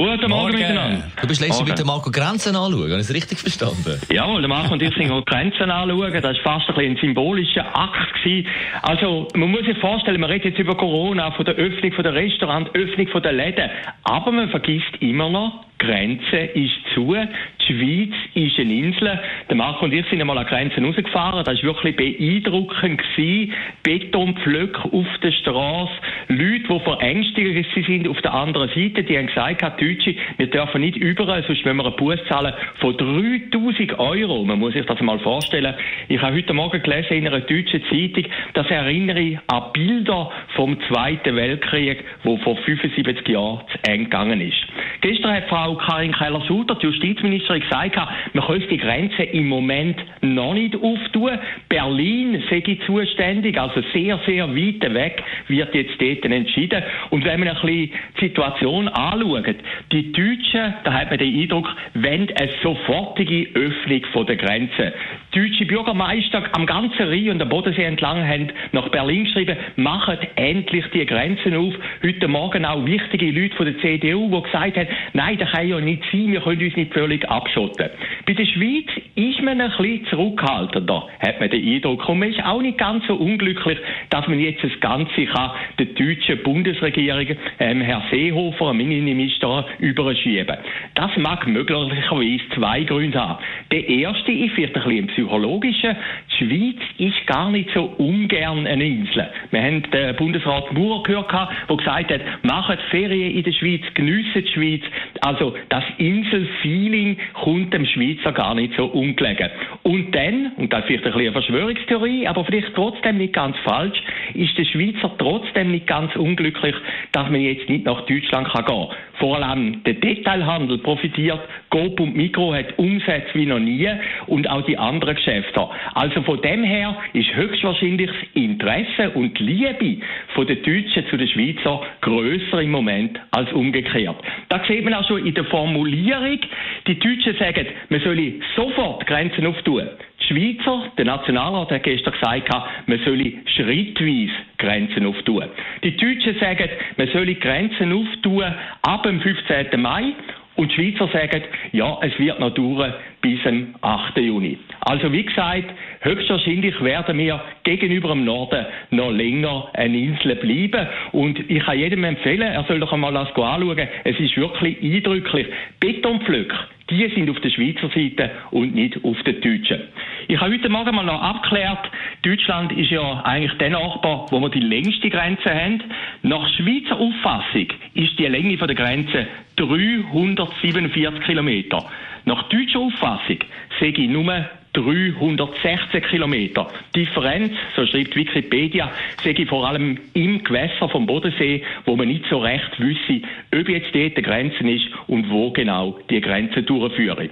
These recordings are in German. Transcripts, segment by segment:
Guten Morgen, miteinander. Du bist letztens Morgen. mit Marco Grenzen anschauen, habe ich es richtig verstanden? Jawohl, der Marco und ich sind Grenzen anschauen. Das war fast ein, ein symbolischer Akt. Gewesen. Also, man muss sich vorstellen, man redet jetzt über Corona, von der Öffnung von der Restaurant, Öffnung von der Läden. Aber man vergisst immer noch, Grenze ist zu. Die Schweiz ist eine Insel. Der Marco und ich sind einmal an Grenzen rausgefahren. Das war wirklich beeindruckend. Gewesen. Betonpflöcke auf der Straße. Leute, die verängstigt sind auf der anderen Seite, die haben gesagt, Deutsche, wir dürfen nicht überall, sonst müssen wir einen Bus zahlen von 3000 Euro. Man muss sich das mal vorstellen. Ich habe heute Morgen gelesen in einer deutschen Zeitung, das erinnere an Bilder vom Zweiten Weltkrieg, wo vor 75 Jahren zu Ende gegangen ist. Gestern hat Frau Karin Keller-Sutter, die Justizministerin, gesagt, man könnte die Grenze im Moment noch nicht auftun. Berlin sei zuständig, also sehr, sehr weit weg wird jetzt dort entschieden. Und wenn man ein bisschen die Situation anschaut, die Deutschen, da hat man den Eindruck, wollen eine sofortige Öffnung der Grenze. Deutsche Bürgermeister am ganzen Rhein und am Bodensee entlang haben nach Berlin geschrieben, machen endlich die Grenzen auf. Heute Morgen auch wichtige Leute von der CDU, die gesagt haben, nein, das kann ja nicht sein, wir können uns nicht völlig abschotten. Bei der Schweiz ist man ein bisschen zurückhaltender, hat man den Eindruck. Und man ist auch nicht ganz so unglücklich, dass man jetzt das Ganze kann der deutschen Bundesregierung, ähm, Herr Seehofer, dem Innenminister, überschieben. Das mag möglicherweise zwei Gründe haben. Der erste ist vielleicht ein bisschen psychologischer. Die Schweiz ist gar nicht so ungern eine Insel. Wir haben den Bundesrat Maurer gehört, der gesagt hat, macht Ferien in der Schweiz, geniessen die Schweiz. Also das Inselfeeling kommt dem Schweizer gar nicht so ungelegen. Und dann, und das ist vielleicht ein bisschen eine Verschwörungstheorie, aber vielleicht trotzdem nicht ganz falsch, ist der Schweizer trotzdem nicht ganz unglücklich, dass man jetzt nicht nach Deutschland kann gehen kann. Vor allem der Detailhandel profitiert, Coop und Mikro hat Umsätze wie noch nie und auch die anderen Geschäfte. Also von dem her ist höchstwahrscheinlich das Interesse und die Liebe von den Deutschen zu den Schweizer grösser im Moment als umgekehrt. Da sieht man auch schon in der Formulierung, die Deutschen sagen, man solle sofort Grenzen auftun. Schweizer, der Nationalrat hat gestern gesagt, man solle schrittweise Grenzen auftun. Die Deutschen sagen, man solle Grenzen auftun ab dem 15. Mai und die Schweizer sagen, ja, es wird noch dauern bis zum 8. Juni. Also wie gesagt, höchstwahrscheinlich werden wir gegenüber dem Norden noch länger eine Insel bleiben. Und ich kann jedem empfehlen, er soll doch einmal das anschauen. Es ist wirklich eindrücklich. Betonpflöcke, die sind auf der Schweizer Seite und nicht auf der deutschen. Ich habe heute Morgen mal noch abgeklärt, Deutschland ist ja eigentlich der Nachbar, wo wir die längste Grenze haben. Nach Schweizer Auffassung ist die Länge der Grenze 347 Kilometer. Nach deutscher Auffassung sehe ich nur 316 Kilometer. Differenz, so schreibt Wikipedia, sehe ich vor allem im Gewässer vom Bodensee, wo man nicht so recht wüsste, ob jetzt dort die Grenze ist und wo genau die Grenze durchführen.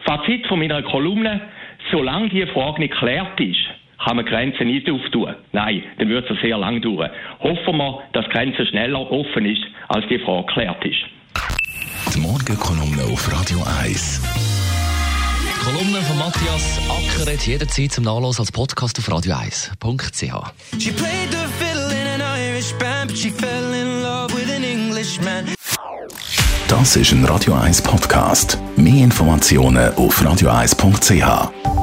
Fazit von meiner Kolumne, solange die Frage nicht geklärt ist, kann man Grenzen nicht auftun. Nein, dann wird es sehr lang dauern. Hoffen wir, dass die Grenze schneller offen ist, als die Frage geklärt ist. Die Morgenkolumne auf Radio 1. Die Kolumne von Matthias Acker hat jederzeit zum Nachlesen als Podcast auf radio1.ch. She played the fiddle in an Irish band, but she fell in love with an Englishman. Das ist ein Radio 1 Podcast. Mehr Informationen auf radio1.ch.